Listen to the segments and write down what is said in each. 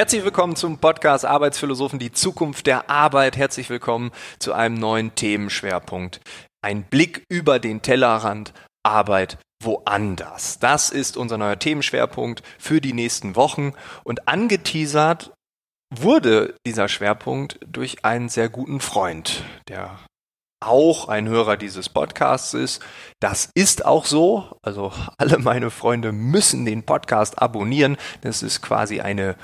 Herzlich willkommen zum Podcast Arbeitsphilosophen, die Zukunft der Arbeit. Herzlich willkommen zu einem neuen Themenschwerpunkt. Ein Blick über den Tellerrand Arbeit woanders. Das ist unser neuer Themenschwerpunkt für die nächsten Wochen und angeteasert wurde dieser Schwerpunkt durch einen sehr guten Freund, der auch ein Hörer dieses Podcasts ist. Das ist auch so. Also alle meine Freunde müssen den Podcast abonnieren. Das ist quasi eine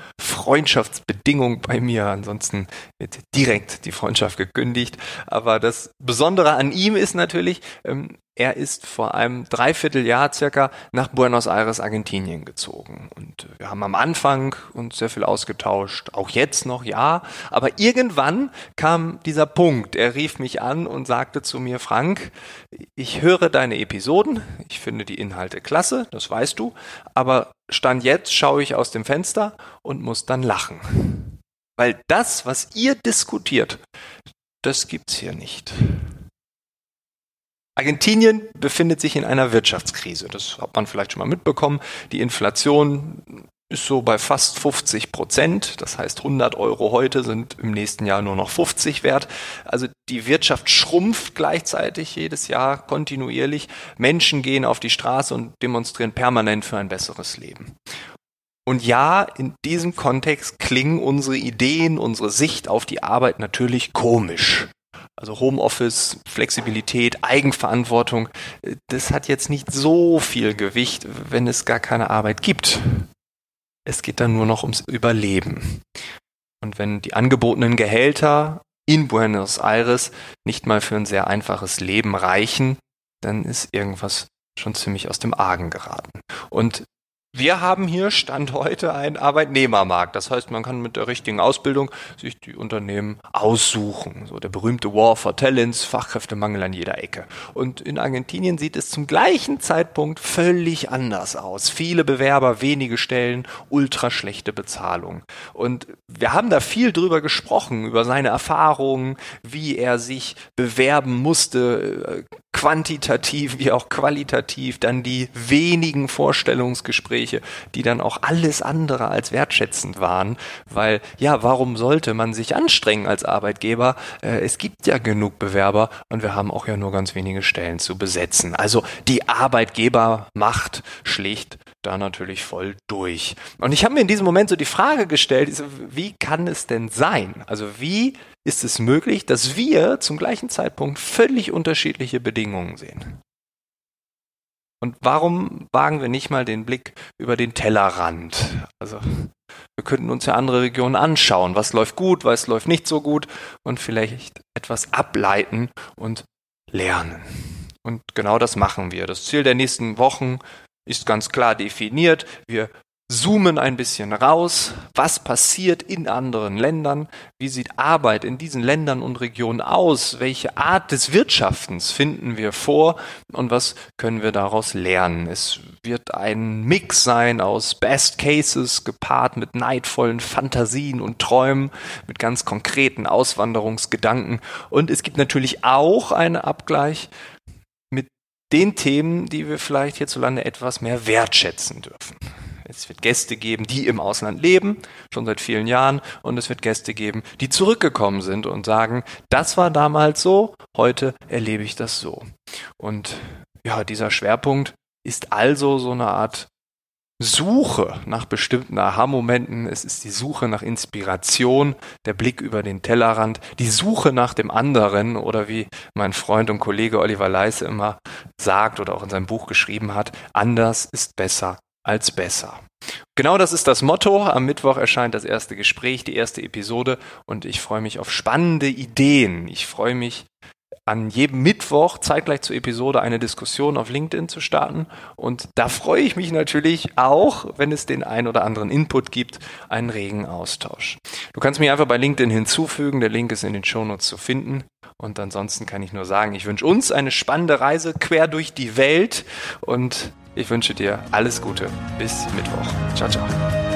Freundschaftsbedingung bei mir. Ansonsten wird direkt die Freundschaft gekündigt. Aber das Besondere an ihm ist natürlich, ähm, er ist vor einem Dreivierteljahr circa nach Buenos Aires, Argentinien gezogen. Und wir haben am Anfang uns sehr viel ausgetauscht, auch jetzt noch, ja. Aber irgendwann kam dieser Punkt. Er rief mich an und sagte zu mir, Frank, ich höre deine Episoden, ich finde die Inhalte klasse, das weißt du, aber Stand jetzt schaue ich aus dem Fenster und muss dann lachen. Weil das, was ihr diskutiert, das gibt's hier nicht. Argentinien befindet sich in einer Wirtschaftskrise. Das hat man vielleicht schon mal mitbekommen. Die Inflation ist so bei fast 50 Prozent. Das heißt, 100 Euro heute sind im nächsten Jahr nur noch 50 wert. Also die Wirtschaft schrumpft gleichzeitig jedes Jahr kontinuierlich. Menschen gehen auf die Straße und demonstrieren permanent für ein besseres Leben. Und ja, in diesem Kontext klingen unsere Ideen, unsere Sicht auf die Arbeit natürlich komisch. Also Homeoffice, Flexibilität, Eigenverantwortung, das hat jetzt nicht so viel Gewicht, wenn es gar keine Arbeit gibt. Es geht dann nur noch ums Überleben. Und wenn die angebotenen Gehälter in Buenos Aires nicht mal für ein sehr einfaches Leben reichen, dann ist irgendwas schon ziemlich aus dem Argen geraten. Und wir haben hier Stand heute einen Arbeitnehmermarkt. Das heißt, man kann mit der richtigen Ausbildung sich die Unternehmen aussuchen. So der berühmte War for Talents, Fachkräftemangel an jeder Ecke. Und in Argentinien sieht es zum gleichen Zeitpunkt völlig anders aus. Viele Bewerber, wenige Stellen, ultra schlechte Bezahlung. Und wir haben da viel drüber gesprochen, über seine Erfahrungen, wie er sich bewerben musste, äh, quantitativ wie auch qualitativ, dann die wenigen Vorstellungsgespräche, die dann auch alles andere als wertschätzend waren, weil ja, warum sollte man sich anstrengen als Arbeitgeber? Äh, es gibt ja genug Bewerber und wir haben auch ja nur ganz wenige Stellen zu besetzen. Also die Arbeitgebermacht schlicht da natürlich voll durch. Und ich habe mir in diesem Moment so die Frage gestellt, wie kann es denn sein? Also wie ist es möglich, dass wir zum gleichen Zeitpunkt völlig unterschiedliche Bedingungen sehen. Und warum wagen wir nicht mal den Blick über den Tellerrand? Also wir könnten uns ja andere Regionen anschauen. Was läuft gut, was läuft nicht so gut und vielleicht etwas ableiten und lernen. Und genau das machen wir. Das Ziel der nächsten Wochen ist ganz klar definiert. Wir zoomen ein bisschen raus, was passiert in anderen Ländern, wie sieht Arbeit in diesen Ländern und Regionen aus, welche Art des Wirtschaftens finden wir vor? Und was können wir daraus lernen. Es wird ein Mix sein aus Best Cases gepaart mit neidvollen Fantasien und Träumen, mit ganz konkreten Auswanderungsgedanken. Und es gibt natürlich auch einen Abgleich mit den Themen, die wir vielleicht hierzulande etwas mehr wertschätzen dürfen. Es wird Gäste geben, die im Ausland leben, schon seit vielen Jahren, und es wird Gäste geben, die zurückgekommen sind und sagen, das war damals so, heute erlebe ich das so. Und ja, dieser Schwerpunkt ist also so eine Art Suche nach bestimmten Aha-Momenten, es ist die Suche nach Inspiration, der Blick über den Tellerrand, die Suche nach dem anderen oder wie mein Freund und Kollege Oliver Leise immer sagt oder auch in seinem Buch geschrieben hat, anders ist besser als besser. Genau das ist das Motto. Am Mittwoch erscheint das erste Gespräch, die erste Episode und ich freue mich auf spannende Ideen. Ich freue mich an jedem Mittwoch zeitgleich zur Episode eine Diskussion auf LinkedIn zu starten. Und da freue ich mich natürlich auch, wenn es den ein oder anderen Input gibt, einen regen Austausch. Du kannst mich einfach bei LinkedIn hinzufügen. Der Link ist in den Shownotes zu finden. Und ansonsten kann ich nur sagen, ich wünsche uns eine spannende Reise quer durch die Welt und ich wünsche dir alles Gute. Bis Mittwoch. Ciao, ciao.